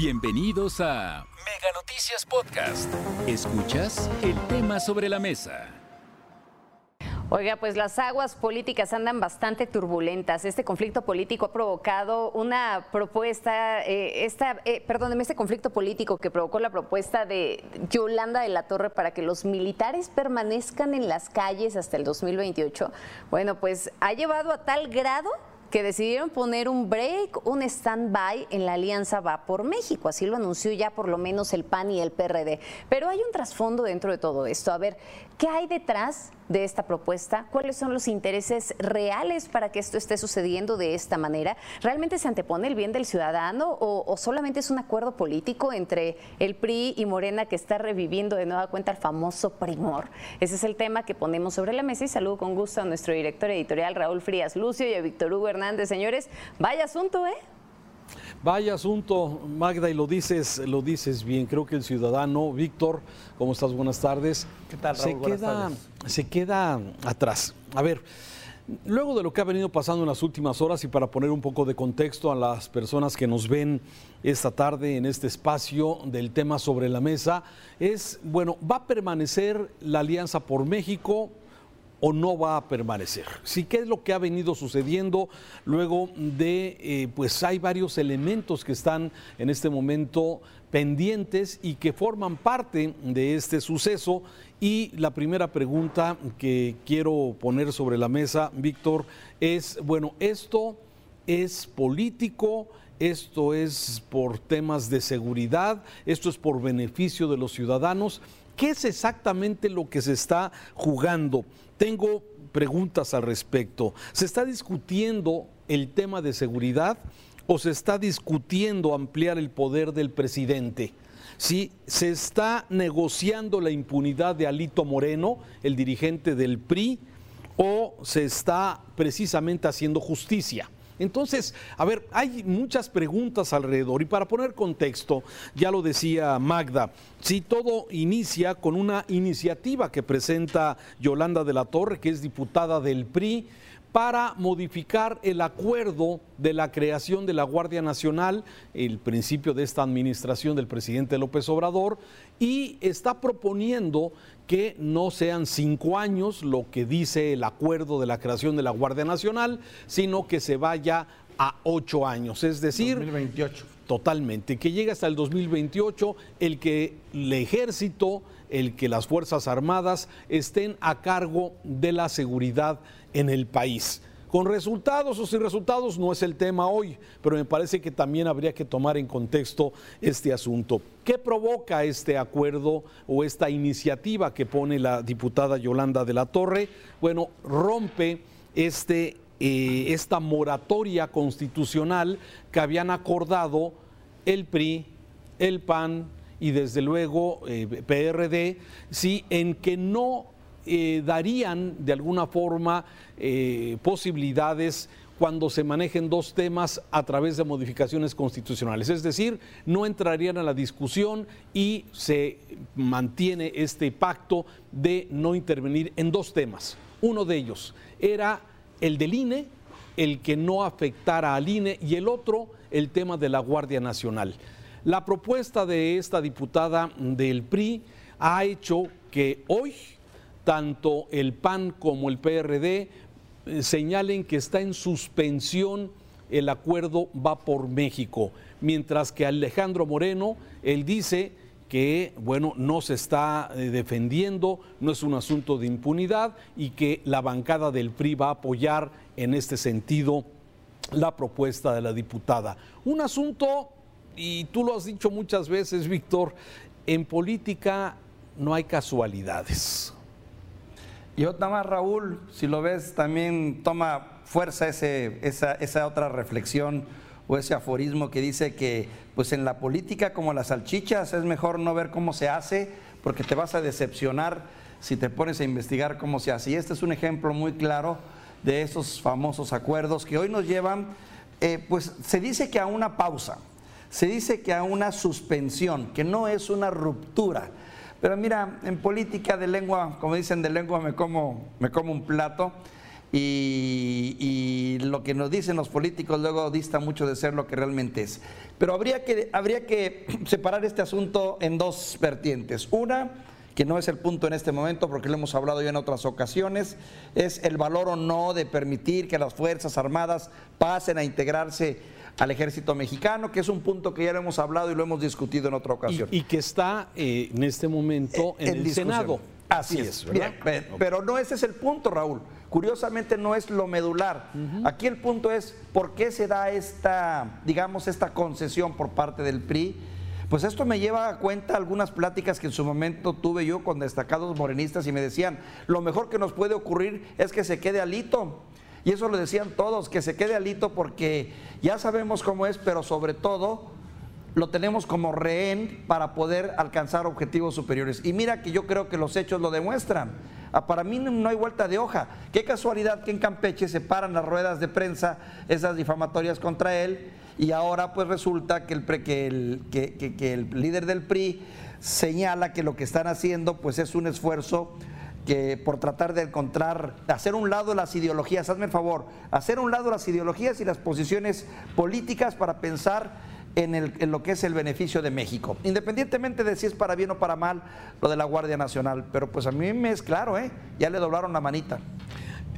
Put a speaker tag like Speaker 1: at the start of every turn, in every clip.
Speaker 1: Bienvenidos a Mega Noticias Podcast. Escuchas el tema sobre la mesa.
Speaker 2: Oiga, pues las aguas políticas andan bastante turbulentas. Este conflicto político ha provocado una propuesta, eh, esta, eh, perdóneme, este conflicto político que provocó la propuesta de Yolanda de la Torre para que los militares permanezcan en las calles hasta el 2028. Bueno, pues ha llevado a tal grado que decidieron poner un break, un stand-by en la alianza Va por México. Así lo anunció ya por lo menos el PAN y el PRD. Pero hay un trasfondo dentro de todo esto. A ver, ¿qué hay detrás de esta propuesta? ¿Cuáles son los intereses reales para que esto esté sucediendo de esta manera? ¿Realmente se antepone el bien del ciudadano o, solamente es un acuerdo político entre el PRI y Morena que está reviviendo de nueva cuenta el famoso primor? Ese es el tema que ponemos sobre la mesa y saludo con gusto a nuestro director editorial Raúl Frías Lucio y a Víctor Hugo Hernández. Señores, vaya asunto, ¿eh?
Speaker 3: Vaya asunto, Magda, y lo dices, lo dices bien. Creo que el ciudadano, Víctor, ¿cómo estás? Buenas tardes.
Speaker 4: ¿Qué tal,
Speaker 3: Raúl? Se queda, se queda atrás. A ver, luego de lo que ha venido pasando en las últimas horas y para poner un poco de contexto a las personas que nos ven esta tarde en este espacio del tema sobre la mesa, es, bueno, ¿va a permanecer la Alianza por México? O no va a permanecer. Sí, ¿qué es lo que ha venido sucediendo luego de, eh, pues hay varios elementos que están en este momento pendientes y que forman parte de este suceso? Y la primera pregunta que quiero poner sobre la mesa, Víctor, es, bueno, esto es político, esto es por temas de seguridad, esto es por beneficio de los ciudadanos. ¿Qué es exactamente lo que se está jugando? Tengo preguntas al respecto. ¿Se está discutiendo el tema de seguridad o se está discutiendo ampliar el poder del presidente? Si se está negociando la impunidad de Alito Moreno, el dirigente del PRI, o se está precisamente haciendo justicia. Entonces, a ver, hay muchas preguntas alrededor. Y para poner contexto, ya lo decía Magda, si todo inicia con una iniciativa que presenta Yolanda de la Torre, que es diputada del PRI, para modificar el acuerdo de la creación de la Guardia Nacional, el principio de esta administración del presidente López Obrador, y está proponiendo que no sean cinco años lo que dice el acuerdo de la creación de la Guardia Nacional, sino que se vaya a ocho años, es decir...
Speaker 4: 2028.
Speaker 3: Totalmente, que llegue hasta el 2028, el que el ejército, el que las Fuerzas Armadas estén a cargo de la seguridad en el país. Con resultados o sin resultados no es el tema hoy, pero me parece que también habría que tomar en contexto este asunto. ¿Qué provoca este acuerdo o esta iniciativa que pone la diputada Yolanda de la Torre? Bueno, rompe este, eh, esta moratoria constitucional que habían acordado el PRI, el PAN y desde luego eh, PRD, sí, en que no eh, darían de alguna forma eh, posibilidades cuando se manejen dos temas a través de modificaciones constitucionales. Es decir, no entrarían a la discusión y se mantiene este pacto de no intervenir en dos temas. Uno de ellos era el del INE, el que no afectara al INE, y el otro, el tema de la Guardia Nacional. La propuesta de esta diputada del PRI ha hecho que hoy tanto el PAN como el PRD eh, señalen que está en suspensión el acuerdo va por México, mientras que Alejandro Moreno, él dice que, bueno, no se está eh, defendiendo, no es un asunto de impunidad y que la bancada del PRI va a apoyar en este sentido la propuesta de la diputada. Un asunto, y tú lo has dicho muchas veces, Víctor, en política no hay casualidades.
Speaker 4: Y otra más, Raúl, si lo ves, también toma fuerza esa, otra reflexión o ese aforismo que dice que pues en la política como las salchichas es mejor no ver cómo se hace porque te vas a decepcionar si te pones a investigar cómo se hace. Y este es un ejemplo muy claro de esos famosos acuerdos que hoy nos llevan, eh, pues se dice que a una pausa, se dice que a una suspensión, que no es una ruptura pero mira, en política de lengua, como dicen de lengua me como, me como un plato, y, lo que nos dicen los políticos luego dista mucho de ser lo que realmente es. Pero habría que, habría que separar este asunto en dos vertientes. Una, que no es el punto en este momento porque lo hemos hablado ya en otras ocasiones, es el valor o no de permitir que las Fuerzas Armadas pasen a integrarse al ejército mexicano, que es un punto que ya lo hemos hablado y lo hemos discutido en otra ocasión.
Speaker 3: Y, que está eh, en este momento eh, en, el Senado.
Speaker 4: Así es, pero no ese es el punto, Raúl. Curiosamente no es lo medular. Aquí el punto es por qué se da esta, digamos, esta concesión por parte del PRI. Pues esto me lleva a cuenta algunas pláticas que en su momento tuve yo con destacados morenistas y me decían, lo mejor que nos puede ocurrir es que se quede alito. Y eso lo decían todos, que se quede alito porque ya sabemos cómo es, pero sobre todo lo tenemos como rehén para poder alcanzar objetivos superiores. Y mira que yo creo que los hechos lo demuestran. Ah, para mí no hay vuelta de hoja. Qué casualidad que en Campeche se paran las ruedas de prensa, esas difamatorias contra él, y ahora pues resulta que el, que el, que, el líder del PRI señala que lo que están haciendo pues es un esfuerzo que por tratar de encontrar, hacer un lado las ideologías, hazme el favor, hacer un lado las ideologías y las posiciones políticas para pensar en, lo que es el beneficio de México, independientemente de si es para bien o para mal lo de la Guardia Nacional. Pero pues a mí me es claro, ¿eh? ya le doblaron la manita.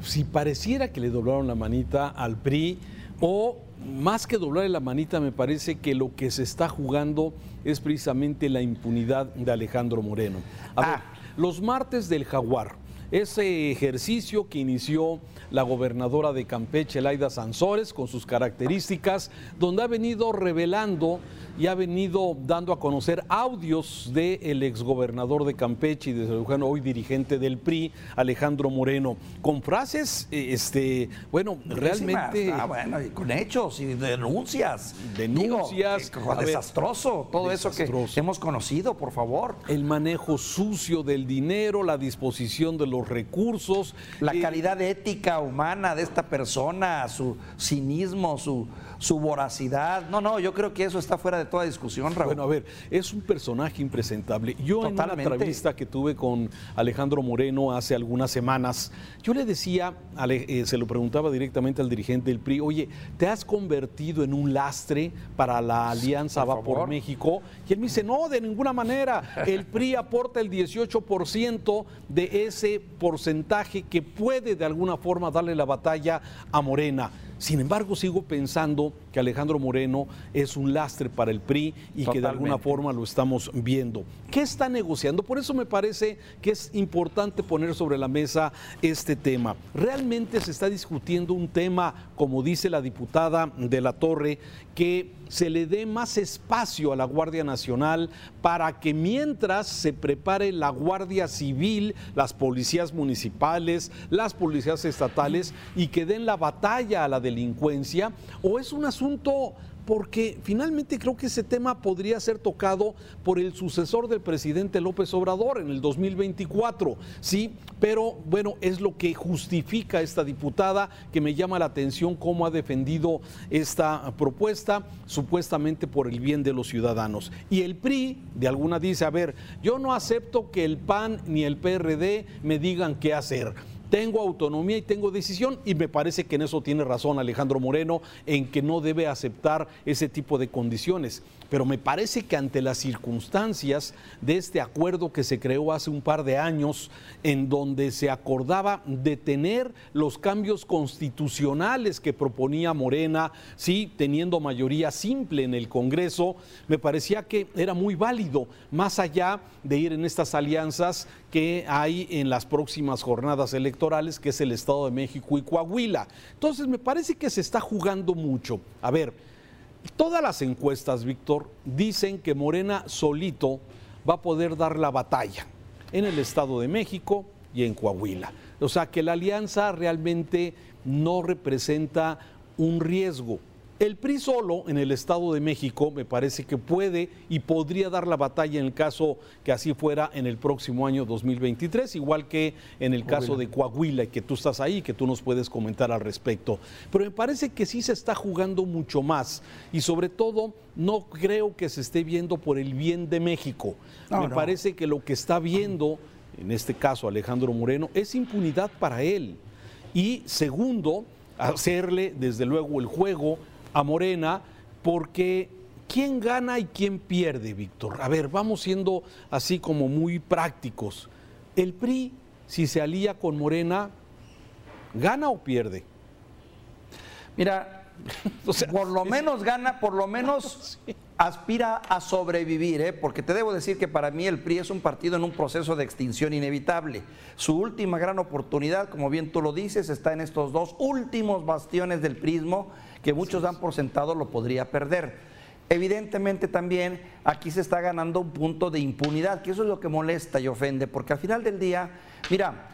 Speaker 3: Si pareciera que le doblaron la manita al PRI, o más que doblarle la manita, me parece que lo que se está jugando es precisamente la impunidad de Alejandro Moreno. A ver, ah. Los martes del Jaguar, ese ejercicio que inició la gobernadora de Campeche, Laida Sansores, con sus características, donde ha venido revelando y ha venido dando a conocer audios del exgobernador de Campeche y desde luego hoy dirigente del PRI, Alejandro Moreno, con frases, eh, este, bueno, realmente...
Speaker 4: Ah, bueno, y con hechos y denuncias.
Speaker 3: Denuncias.
Speaker 4: desastroso, todo eso que hemos conocido, por favor.
Speaker 3: El manejo sucio del dinero, la disposición de los recursos.
Speaker 4: La eh, calidad ética humana de esta persona, su cinismo, su, su voracidad. No, no, yo creo que eso está fuera de toda discusión, Raúl.
Speaker 3: Bueno, a ver, es un personaje impresentable. Yo en una entrevista que tuve con Alejandro Moreno hace algunas semanas, yo le decía, eh, se lo preguntaba directamente al dirigente del PRI, oye, ¿te has convertido en un lastre para la alianza Va por México? Y él me dice, no, de ninguna manera. El PRI aporta el 18% de ese porcentaje que puede de alguna forma darle la batalla a Morena. Sin embargo, sigo pensando people que Alejandro Moreno es un lastre para el PRI y que de alguna forma lo estamos viendo. ¿Qué está negociando? Por eso me parece que es importante poner sobre la mesa este tema. Realmente se está discutiendo un tema, como dice la diputada de la Torre, que se le dé más espacio a la Guardia Nacional para que mientras se prepare la Guardia Civil, las policías municipales, las policías estatales y que den la batalla a la delincuencia, o es un asunto porque finalmente creo que ese tema podría ser tocado por el sucesor del presidente López Obrador en el 2024, sí, pero bueno, es lo que justifica esta diputada que me llama la atención cómo ha defendido esta propuesta, supuestamente por el bien de los ciudadanos. Y el PRI de alguna dice, a ver, yo no acepto que el PAN ni el PRD me digan qué hacer tengo autonomía y tengo decisión y me parece que en eso tiene razón Alejandro Moreno, en que no debe aceptar ese tipo de condiciones. Pero me parece que ante las circunstancias de este acuerdo que se creó hace un par de años, en donde se acordaba detener los cambios constitucionales que proponía Morena, sí, teniendo mayoría simple en el Congreso, me parecía que era muy válido, más allá de ir en estas alianzas que hay en las próximas jornadas electorales, que es el Estado de México y Coahuila. Entonces, me parece que se está jugando mucho. A ver, todas las encuestas, Víctor, dicen que Morena solito va a poder dar la batalla en el Estado de México y en Coahuila. O sea, que la alianza realmente no representa un riesgo. El PRI solo en el Estado de México me parece que puede y podría dar la batalla en el caso que así fuera en el próximo año 2023, igual que en el caso de Coahuila, que tú estás ahí, que tú nos puedes comentar al respecto. Pero me parece que sí se está jugando mucho más y sobre todo no creo que se esté viendo por el bien de México. me parece que lo que está viendo, en este caso Alejandro Moreno, es impunidad para él Y segundo, hacerle desde luego el juego a Morena, porque ¿quién gana y quién pierde, Víctor? A ver, vamos siendo así como muy prácticos. El PRI, si se alía con Morena, ¿gana o pierde?
Speaker 4: Mira, por lo menos gana, por lo menos aspira a sobrevivir, ¿eh? porque te debo decir que para mí el PRI es un partido en un proceso de extinción inevitable. Su última gran oportunidad, como bien tú lo dices, está en estos dos últimos bastiones del prismo que muchos dan por sentado lo podría perder. Evidentemente también aquí se está ganando un punto de impunidad, que eso es lo que molesta y ofende, porque al final del día, mira,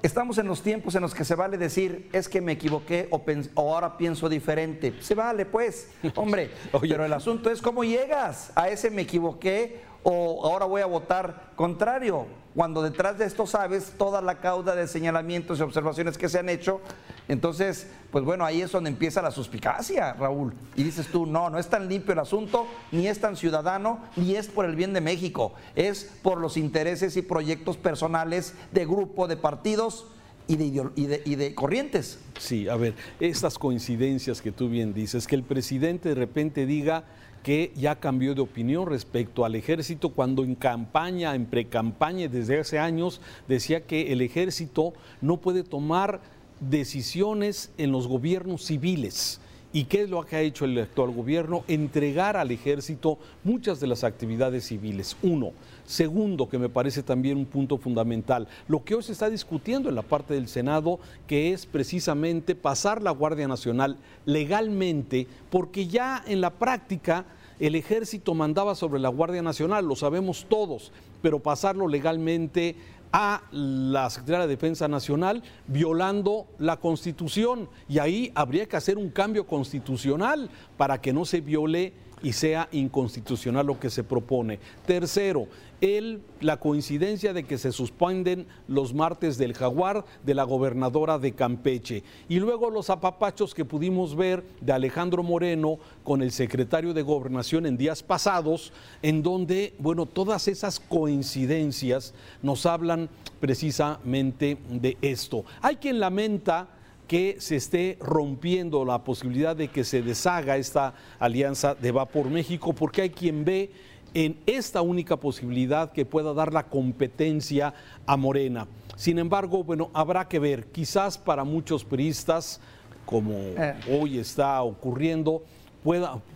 Speaker 4: Estamos en los tiempos en los que se vale decir, es que me equivoqué o, ahora pienso diferente. Se vale, pues, hombre. Pero el asunto es cómo llegas a ese me equivoqué o ahora voy a votar contrario, cuando detrás de esto sabes toda la cauda de señalamientos y observaciones que se han hecho. Entonces, pues bueno, ahí es donde empieza la suspicacia, Raúl. Y dices tú, no, no es tan limpio el asunto, ni es tan ciudadano, ni es por el bien de México, es por los intereses y proyectos personales de grupo, de partidos. Y de, y, de, y de, corrientes.
Speaker 3: Sí, a ver, estas coincidencias que tú bien dices, que el presidente de repente diga, que ya cambió de opinión respecto al ejército cuando en campaña, en precampaña desde hace años decía que el ejército no puede tomar decisiones en los gobiernos civiles. ¿Y qué es lo que ha hecho el actual gobierno? Entregar al ejército muchas de las actividades civiles. Uno. Segundo, que me parece también un punto fundamental, lo que hoy se está discutiendo en la parte del Senado, que es precisamente pasar la Guardia Nacional legalmente, porque ya en la práctica el ejército mandaba sobre la Guardia Nacional, lo sabemos todos, pero pasarlo legalmente a la Secretaría de Defensa Nacional violando la Constitución. Y ahí habría que hacer un cambio constitucional para que no se viole y sea inconstitucional lo que se propone. Tercero, el, la coincidencia de que se suspenden los martes del jaguar de la gobernadora de Campeche. Y luego los apapachos que pudimos ver de Alejandro Moreno con el secretario de Gobernación en días pasados, en donde, bueno, todas esas coincidencias nos hablan precisamente de esto. Hay quien lamenta que se esté rompiendo la posibilidad de que se deshaga esta alianza de Va por México, porque hay quien ve en esta única posibilidad que pueda dar la competencia a Morena. Sin embargo, bueno, habrá que ver, quizás para muchos periodistas, como eh. hoy está ocurriendo,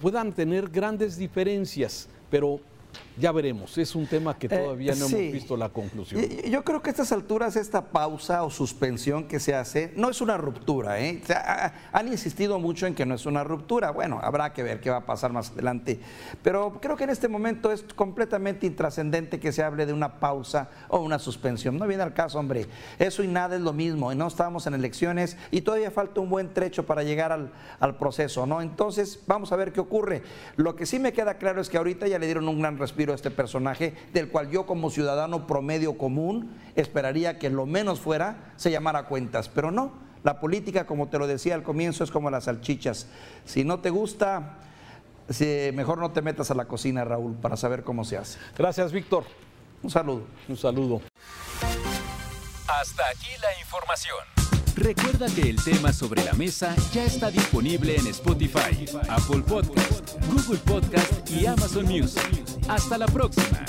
Speaker 3: puedan tener grandes diferencias, pero ya veremos, es un tema que eh, todavía no hemos visto la conclusión.
Speaker 4: Yo creo que a estas alturas esta pausa o suspensión que se hace no es una ruptura. ¿eh? han insistido mucho en que no es una ruptura. Bueno, habrá que ver qué va a pasar más adelante. Pero creo que en este momento es completamente intrascendente que se hable de una pausa o una suspensión. No viene al caso, hombre. Eso y nada es lo mismo. No estamos en elecciones y todavía falta un buen trecho para llegar al, al proceso. ¿no? Entonces, vamos a ver qué ocurre. Lo que sí me queda claro es que ahorita ya le dieron un gran respiro a este personaje, del cual yo como ciudadano promedio común esperaría que lo menos fuera se llamara cuentas, pero no. La política, como te lo decía al comienzo, es como las salchichas. Si no te gusta, mejor no te metas a la cocina, Raúl, para saber cómo se hace.
Speaker 3: Gracias, Víctor.
Speaker 4: Un saludo.
Speaker 3: Un saludo.
Speaker 1: Hasta aquí la información. Recuerda que el tema sobre la mesa ya está disponible en Spotify, Apple Podcast, Google Podcast y Amazon Music. Hasta la próxima.